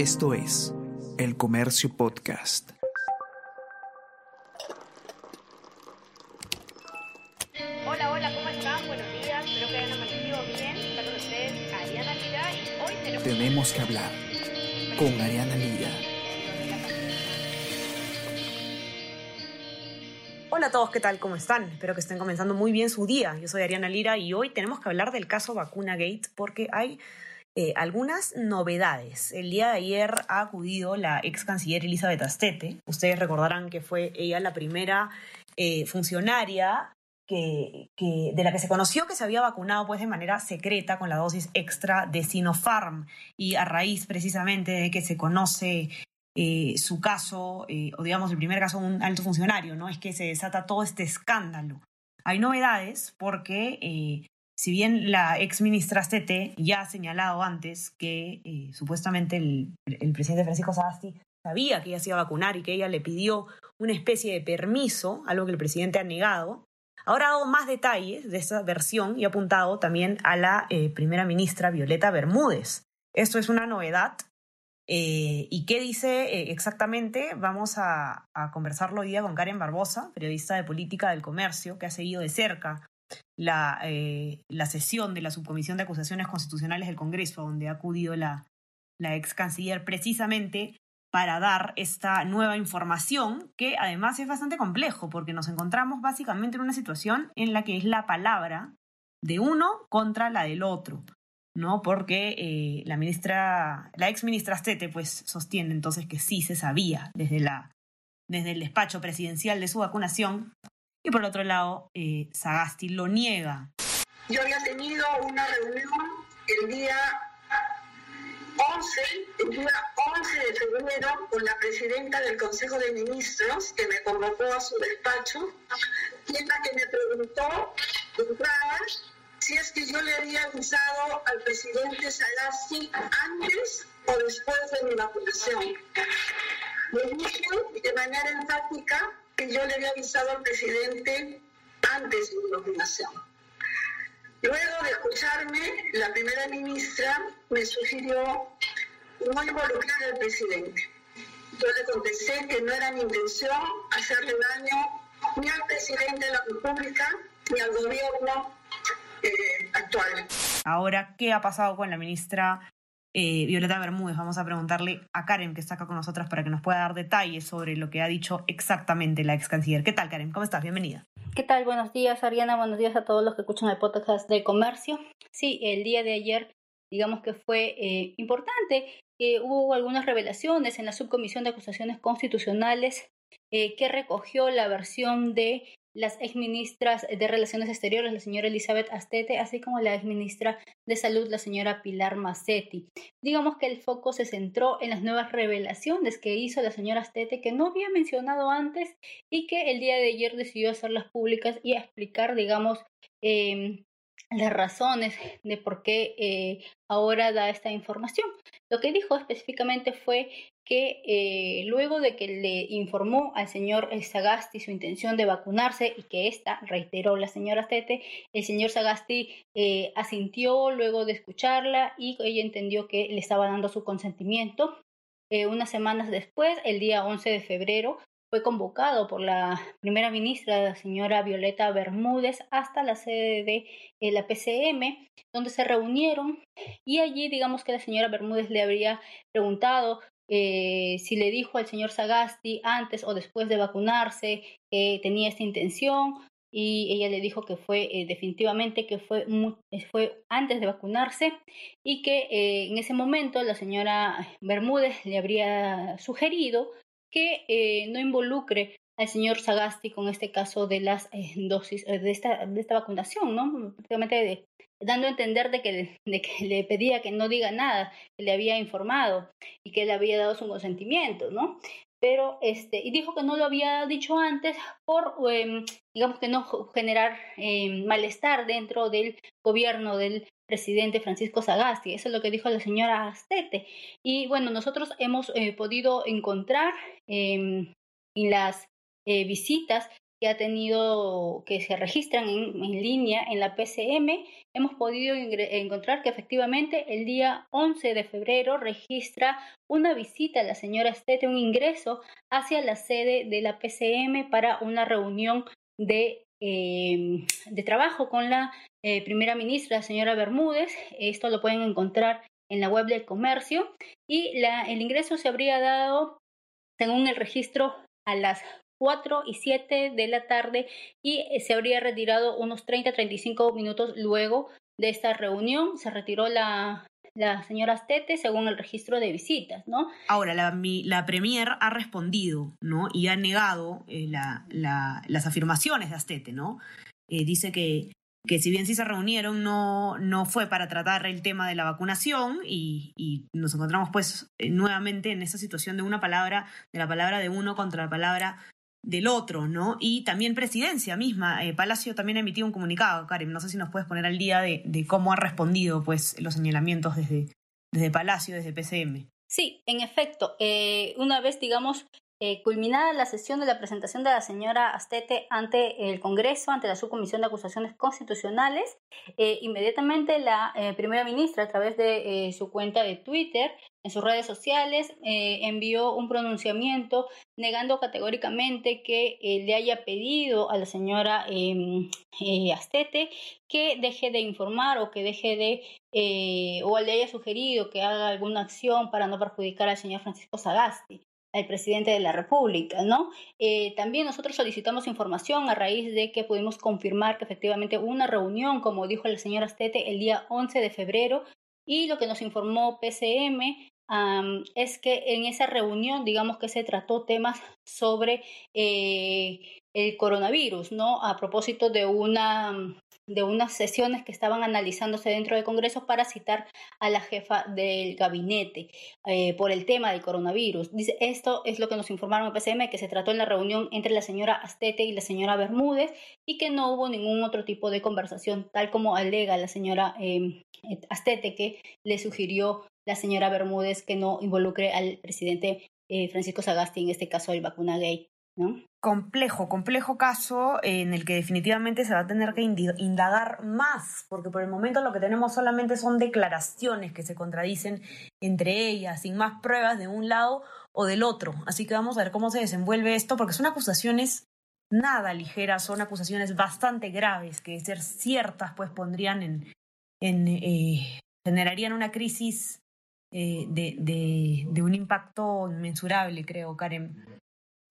Esto es El Comercio Podcast. Hola, hola, ¿cómo están? Buenos días, espero que hayan amanecido bien. Está con ustedes Ariana Lira y hoy tenemos... Tenemos que hablar con Ariana Lira. Hola a todos, ¿qué tal? ¿Cómo están? Espero que estén comenzando muy bien su día. Yo soy Ariana Lira y hoy tenemos que hablar del caso Vacuna Gate porque hay eh, algunas novedades. El día de ayer ha acudido la ex canciller Elizabeth Astete. Ustedes recordarán que fue ella la primera eh, funcionaria que, de la que se conoció que se había vacunado pues, de manera secreta con la dosis extra de Sinopharm y a raíz precisamente de que se conoce eh, su caso, o digamos el primer caso de un alto funcionario, ¿no? Es que se desata todo este escándalo. Hay novedades porque, si bien la ex ministra Stete ya ha señalado antes que eh, supuestamente el, presidente Francisco Sagasti sabía que ella se iba a vacunar y que ella le pidió una especie de permiso, algo que el presidente ha negado, ahora ha dado más detalles de esa versión y ha apuntado también a la eh, primera ministra Violeta Bermúdez. Esto es una novedad eh, ¿Y qué dice exactamente? Vamos a, a, conversarlo hoy día con Karen Barbosa, periodista de política del comercio, que ha seguido de cerca la, eh, la sesión de la Subcomisión de Acusaciones Constitucionales del Congreso, donde ha acudido la, la ex canciller precisamente para dar esta nueva información, que además es bastante complejo, porque nos encontramos básicamente en una situación en la que es la palabra de uno contra la del otro. ¿no? Porque eh, la ministra, la ex ministra Stete, pues sostiene entonces que sí se sabía desde, la, desde el despacho presidencial de su vacunación. Y por otro lado, eh, Sagasti lo niega. Yo había tenido una reunión el día 11, el día 11 de febrero con la presidenta del Consejo de Ministros, que me convocó a su despacho, y en la que me preguntó de entrada si es que yo le había avisado al presidente Sagasti antes o después de mi vacunación. Le dije de manera enfática yo le había avisado al presidente antes de mi vacunación. Luego de escucharme, la primera ministra me sugirió no involucrar al presidente. Yo le contesté que no era mi intención hacerle daño ni al presidente de la República ni al gobierno eh, actual. Ahora, ¿qué ha pasado con la ministra eh, Violeta Bermúdez? Vamos a preguntarle a Karen, que está acá con nosotras, para que nos pueda dar detalles sobre lo que ha dicho exactamente la ex canciller. ¿Qué tal, Karen? ¿Cómo estás? Bienvenida. ¿Qué tal? Buenos días, Ariana. Buenos días a todos los que escuchan el podcast de comercio. Sí, el día de ayer, digamos que fue eh, importante. Hubo algunas revelaciones en la subcomisión de acusaciones constitucionales eh, que recogió la versión de las exministras de Relaciones Exteriores, la señora Elizabeth Astete, así como la exministra de Salud, la señora Pilar Massetti. Digamos que el foco se centró en las nuevas revelaciones que hizo la señora Astete, que no había mencionado antes y que el día de ayer decidió hacerlas públicas y explicar, digamos, eh, las razones de por qué eh, ahora da esta información. Lo que dijo específicamente fue que eh, luego de que le informó al señor Sagasti su intención de vacunarse y que esta reiteró la señora Tete, el señor Sagasti eh, asintió luego de escucharla y ella entendió que le estaba dando su consentimiento. Eh, unas semanas después, el día 11 de febrero, fue convocado por la primera ministra, la señora Violeta Bermúdez, hasta la sede de eh, la PCM, donde se reunieron y allí digamos que la señora Bermúdez le habría preguntado eh, si le dijo al señor Sagasti antes o después de vacunarse que tenía esta intención y ella le dijo que fue eh, definitivamente que fue, muy, fue antes de vacunarse y que eh, en ese momento la señora Bermúdez le habría sugerido que eh, no involucre al señor Sagasti con este caso de las eh, dosis, de esta, de esta vacunación, ¿no? Dando a entender de que, de que le pedía que no diga nada, que le había informado y que le había dado su consentimiento, ¿no? Pero, este, y dijo que no lo había dicho antes por, eh, digamos que no generar eh, malestar dentro del gobierno del presidente Francisco Sagasti. Eso es lo que dijo la señora Astete. Y bueno, nosotros hemos eh, podido encontrar en las visitas que ha tenido, que se registran en, línea en la PCM, hemos podido encontrar que efectivamente el día 11 de febrero registra una visita a la señora Estete, un ingreso hacia la sede de la PCM para una reunión de, em, de trabajo con la eh, primera ministra, la señora Bermúdez. Esto lo pueden encontrar en la web del comercio y la, el ingreso se habría dado, según el registro, a las 4 y 7 de la tarde y eh, se habría retirado unos 30-35 minutos luego de esta reunión. Se retiró la, la señora Astete según el registro de visitas, ¿no? Ahora, la, la Premier ha respondido, ¿no? Y ha negado eh, la, las afirmaciones de Astete, ¿no? Eh, dice que, que si bien sí se reunieron, no, no fue para tratar el tema de la vacunación y, y nos encontramos pues nuevamente en esa situación de una palabra, de la palabra de uno contra la palabra del otro, ¿no? Y también presidencia misma. Eh, Palacio también ha emitido un comunicado, Karen. No sé si nos puedes poner al día de, de cómo ha respondido pues, los señalamientos desde, desde Palacio, desde PCM. Sí, en efecto. Eh, una vez, digamos, eh, culminada la sesión de la presentación de la señora Astete ante el Congreso, ante la Subcomisión de Acusaciones Constitucionales, eh, inmediatamente la eh, primera ministra, a través de su cuenta de Twitter, en sus redes sociales, envió un pronunciamiento negando categóricamente que le haya pedido a la señora em, Astete que deje de informar o que deje de, o le haya sugerido que haga alguna acción para no perjudicar al señor Francisco Sagasti al presidente de la República, ¿no? Eh, también nosotros solicitamos información a raíz de que pudimos confirmar que efectivamente una reunión, como dijo la señora Stete, el día 11 de febrero, y lo que nos informó PCM es que en esa reunión, digamos que se trató temas sobre eh, el coronavirus, ¿no? A propósito de una de unas sesiones que estaban analizándose dentro del Congreso para citar a la jefa del gabinete eh, por el tema del coronavirus. Dice, esto es lo que nos informaron en PCM, que se trató en la reunión entre la señora Astete y la señora Bermúdez y que no hubo ningún otro tipo de conversación, tal como alega la señora em, Astete, que le sugirió la señora Bermúdez que no involucre al presidente eh, Francisco Sagasti, en este caso el vacuna gay. Complejo, complejo caso en el que definitivamente se va a tener que indagar más, porque por el momento lo que tenemos solamente son declaraciones que se contradicen entre ellas, sin más pruebas de un lado o del otro. Así que vamos a ver cómo se desenvuelve esto, porque son acusaciones nada ligeras, son acusaciones bastante graves que de ser ciertas pues pondrían en, en eh, generarían una crisis eh, de, de, de un impacto inmensurable, creo, Karen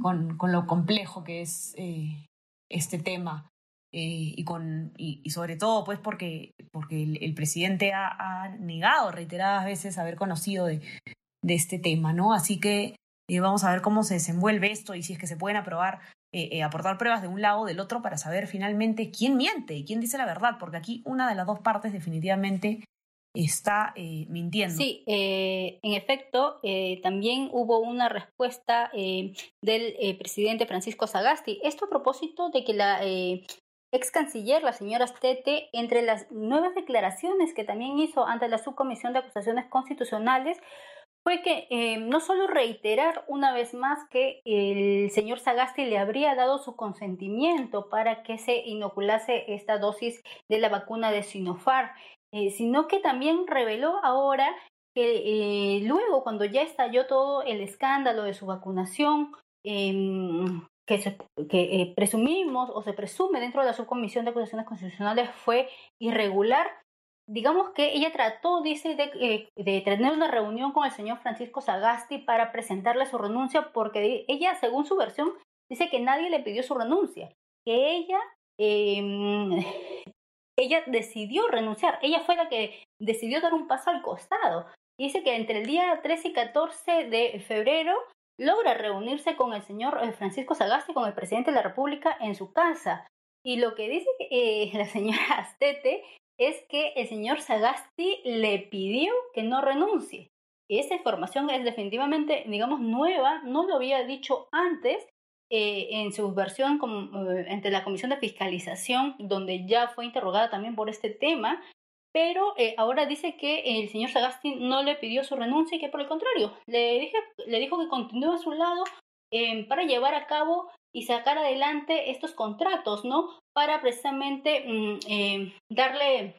con, con lo complejo que es eh, este tema. Eh, y, con, y, sobre todo pues porque, porque el, presidente ha, negado reiteradas veces haber conocido de, de este tema, ¿no? Así que eh, vamos a ver cómo se desenvuelve esto y si es que se pueden aprobar, aportar pruebas de un lado o del otro para saber finalmente quién miente y quién dice la verdad, porque aquí una de las dos partes definitivamente está eh, mintiendo. Sí, eh, en efecto, eh, también hubo una respuesta del presidente Francisco Sagasti. Esto a propósito de que la ex canciller, la señora Stete, entre las nuevas declaraciones que también hizo ante la Subcomisión de Acusaciones Constitucionales, fue que no solo reiterar una vez más que el señor Sagasti le habría dado su consentimiento para que se inoculase esta dosis de la vacuna de Sinopharm, eh, sino que también reveló ahora que eh, luego, cuando ya estalló todo el escándalo de su vacunación, em, que, eh, presumimos o se presume dentro de la subcomisión de acusaciones constitucionales fue irregular, digamos que ella trató, dice, de, tener una reunión con el señor Francisco Sagasti para presentarle su renuncia, porque ella, según su versión, dice que nadie le pidió su renuncia, que ella eh, ella decidió renunciar, ella fue la que decidió dar un paso al costado. Dice que entre el día 13 y 14 de febrero logra reunirse con el señor eh, Francisco Sagasti, con el presidente de la República, en su casa. Y lo que dice eh, la señora Astete es que el señor Sagasti le pidió que no renuncie. Esa información es definitivamente, digamos, nueva, no lo había dicho antes eh, en su versión como, eh, entre la Comisión de Fiscalización, donde ya fue interrogada también por este tema, pero eh, ahora dice que el señor Sagasti no le pidió su renuncia y que por el contrario, le, dije, le dijo que continúe a su lado em, para llevar a cabo y sacar adelante estos contratos, ¿no? Para precisamente mm, em, darle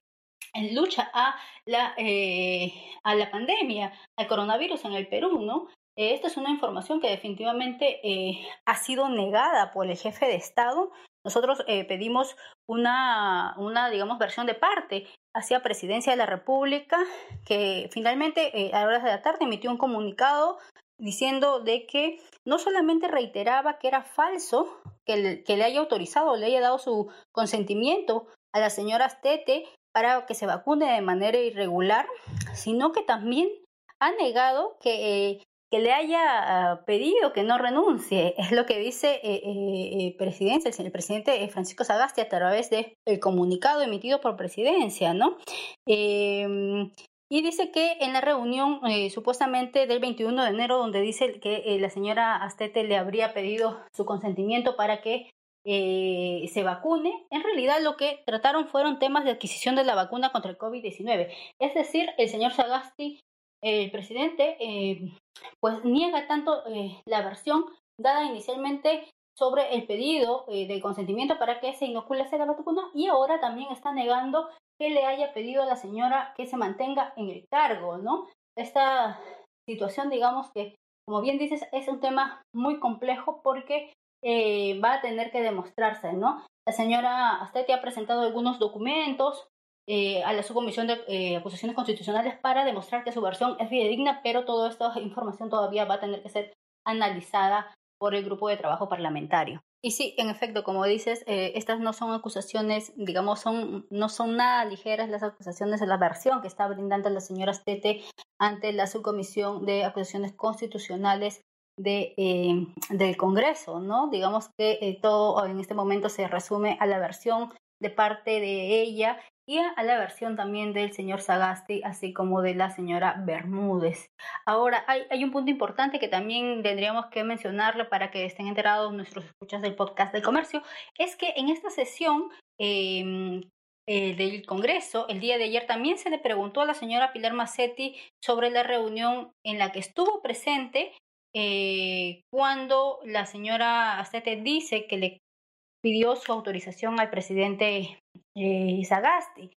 lucha a la, eh, a la pandemia, al coronavirus en el Perú, ¿no? Esta es una información que definitivamente eh, ha sido negada por el jefe de Estado. Nosotros eh, pedimos una, una, digamos, versión de parte hacia Presidencia de la República, que finalmente a horas de la tarde emitió un comunicado diciendo de que no solamente reiteraba que era falso que le, haya autorizado, le haya dado su consentimiento a la señora Astete para que se vacune de manera irregular, sino que también ha negado que, eh, que le haya ah, pedido que no renuncie. Es lo que dice eh, eh, presidencia, el, presidente Francisco Sagasti a través del comunicado emitido por presidencia, ¿no? Em, y dice que en la reunión supuestamente del 21 de enero, donde dice que la señora Astete le habría pedido su consentimiento para que eh, se vacune, en realidad lo que trataron fueron temas de adquisición de la vacuna contra el COVID-19. Es decir, el señor Sagasti, el presidente, eh, pues niega tanto eh, la versión dada inicialmente sobre el pedido de consentimiento para que se inocule la vacuna y ahora también está negando que le haya pedido a la señora que se mantenga en el cargo, ¿no? Esta situación, digamos que, como bien dices, es un tema muy complejo porque eh, va a tener que demostrarse, ¿no? La señora Astete ha presentado algunos documentos eh, a la subcomisión de eh, acusaciones constitucionales para demostrar que su versión es fidedigna, pero toda esta información todavía va a tener que ser analizada por el grupo de trabajo parlamentario. Y sí, en efecto, como dices, estas no son acusaciones, digamos, son, no son nada ligeras las acusaciones de la versión que está brindando la señora Astete ante la subcomisión de acusaciones constitucionales de, eh, del Congreso, ¿no? Digamos que eh, todo en este momento se resume a la versión de parte de ella y a la versión también del señor Sagasti, así como de la señora Bermúdez. Ahora, hay, hay un punto importante que también tendríamos que mencionarle para que estén enterados nuestros escuchas del podcast del comercio, es que en esta sesión em, eh, del Congreso, el día de ayer también se le preguntó a la señora Pilar Massetti sobre la reunión en la que estuvo presente eh, cuando la señora Astete dice que le pidió su autorización al presidente eh, Sagasti.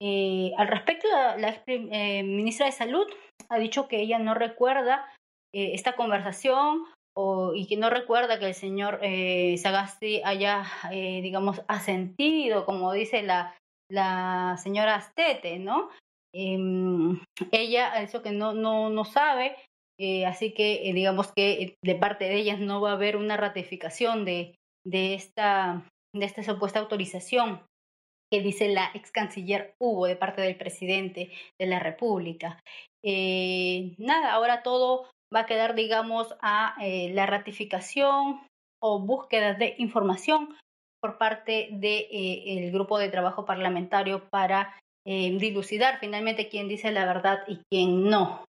Eh, al respecto, la, eh, ministra de Salud ha dicho que ella no recuerda esta conversación o, y que no recuerda que el señor Sagasti haya, digamos, asentido, como dice la, señora Astete, ¿no? Em, ella ha dicho que no, no, no sabe eh, así que eh, digamos que eh, de parte de ellas no va a haber una ratificación de, de, esta, de esta supuesta autorización que dice la ex canciller Hugo de parte del presidente de la República. nada, ahora todo va a quedar, digamos, a la ratificación o búsqueda de información por parte del el grupo de trabajo parlamentario para dilucidar finalmente quién dice la verdad y quién no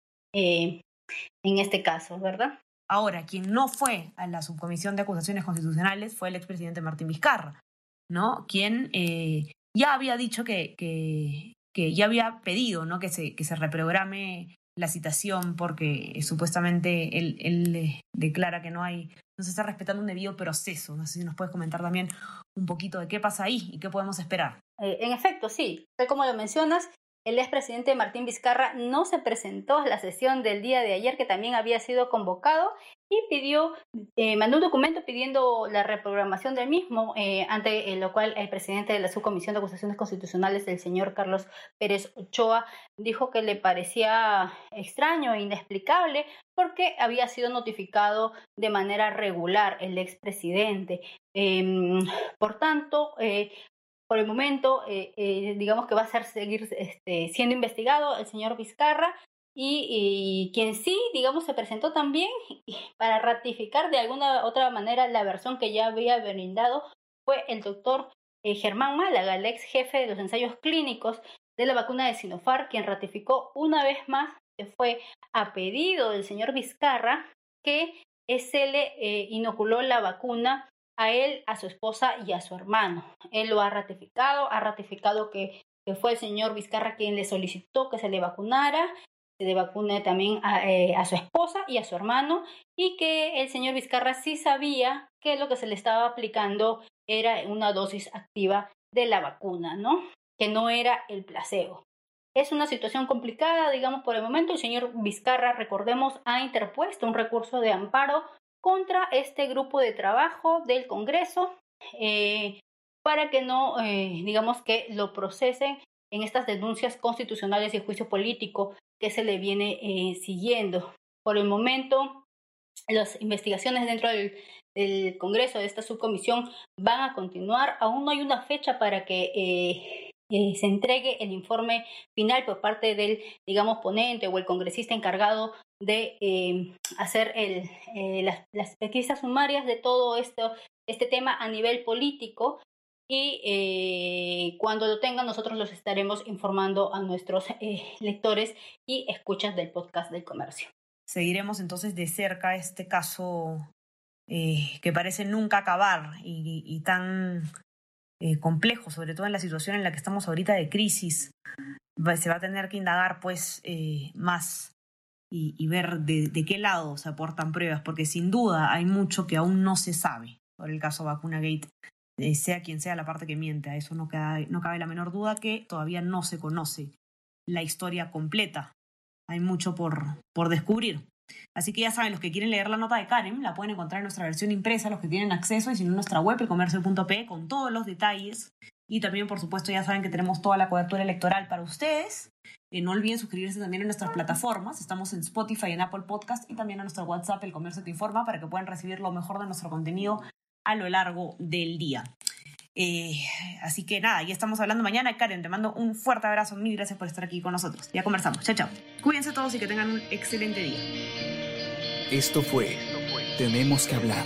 en este caso, ¿verdad? Ahora, quien no fue a la subcomisión de acusaciones constitucionales fue el expresidente Martín Vizcarra, ¿no? Quien eh, ya había dicho que, que, ya había pedido, ¿no? Que se, que se reprograme la citación porque eh, supuestamente él, eh, declara que no hay, no se está respetando un debido proceso. No sé si nos puedes comentar también un poquito de qué pasa ahí y qué podemos esperar. en efecto, sí, como lo mencionas, el expresidente Martín Vizcarra no se presentó a la sesión del día de ayer, que también había sido convocado, y pidió, eh, mandó un documento pidiendo la reprogramación del mismo, eh, ante lo cual el presidente de la Subcomisión de Acusaciones Constitucionales, el señor Carlos Pérez Ochoa, dijo que le parecía extraño e inexplicable porque había sido notificado de manera regular el expresidente. Em, por tanto, eh, por el momento, eh, eh, digamos que va a ser, seguir este, siendo investigado el señor Vizcarra y, quien sí, digamos, se presentó también para ratificar de alguna otra manera la versión que ya había brindado fue el doctor eh, Germán Málaga, el ex jefe de los ensayos clínicos de la vacuna de Sinopharm, quien ratificó una vez más que fue a pedido del señor Vizcarra que se le inoculó la vacuna a él, a su esposa y a su hermano. Él lo ha ratificado, ha ratificado que, fue el señor Vizcarra quien le solicitó que se le vacunara de vacune también eh, a, su esposa y a su hermano y que el señor Vizcarra sí sabía que lo que se le estaba aplicando era una dosis activa de la vacuna, ¿no? Que no era el placebo. Es una situación complicada, digamos, por el momento. El señor Vizcarra, recordemos, ha interpuesto un recurso de amparo contra este grupo de trabajo del Congreso eh, para que no, eh, digamos, que lo procesen en estas denuncias constitucionales y juicio político que se le viene eh, siguiendo. Por el momento, las investigaciones dentro del, Congreso, de esta subcomisión, van a continuar. Aún no hay una fecha para que eh, eh, se entregue el informe final por parte del, digamos, ponente o el congresista encargado de hacer el, las, las pesquisas sumarias de todo esto, este tema a nivel político y eh, cuando lo tengan nosotros los estaremos informando a nuestros eh, lectores y escuchas del podcast del comercio. Seguiremos entonces de cerca este caso eh, que parece nunca acabar y, tan complejo, sobre todo en la situación en la que estamos ahorita de crisis. Se va a tener que indagar pues más y, ver de, qué lado se aportan pruebas, porque sin duda hay mucho que aún no se sabe sobre el caso Vacuna Gate eh, sea quien sea la parte que miente. A eso no, no cabe la menor duda que todavía no se conoce la historia completa. Hay mucho por, por descubrir. Así que ya saben, los que quieren leer la nota de Karen, la pueden encontrar en nuestra versión impresa, los que tienen acceso, y si en nuestra web, elcomercio.p, con todos los detalles. Y también, por supuesto, ya saben que tenemos toda la cobertura electoral para ustedes. Eh, no olviden suscribirse también en nuestras plataformas. Estamos en Spotify, en Apple Podcast y también en nuestro WhatsApp, El Comercio Te Informa, para que puedan recibir lo mejor de nuestro contenido a lo largo del día. Eh, así que nada, ya estamos hablando mañana. Karen, te mando un fuerte abrazo. Mil gracias por estar aquí con nosotros. Ya conversamos. Chao, chao. Cuídense todos y que tengan un excelente día. Esto fue Tenemos que hablar.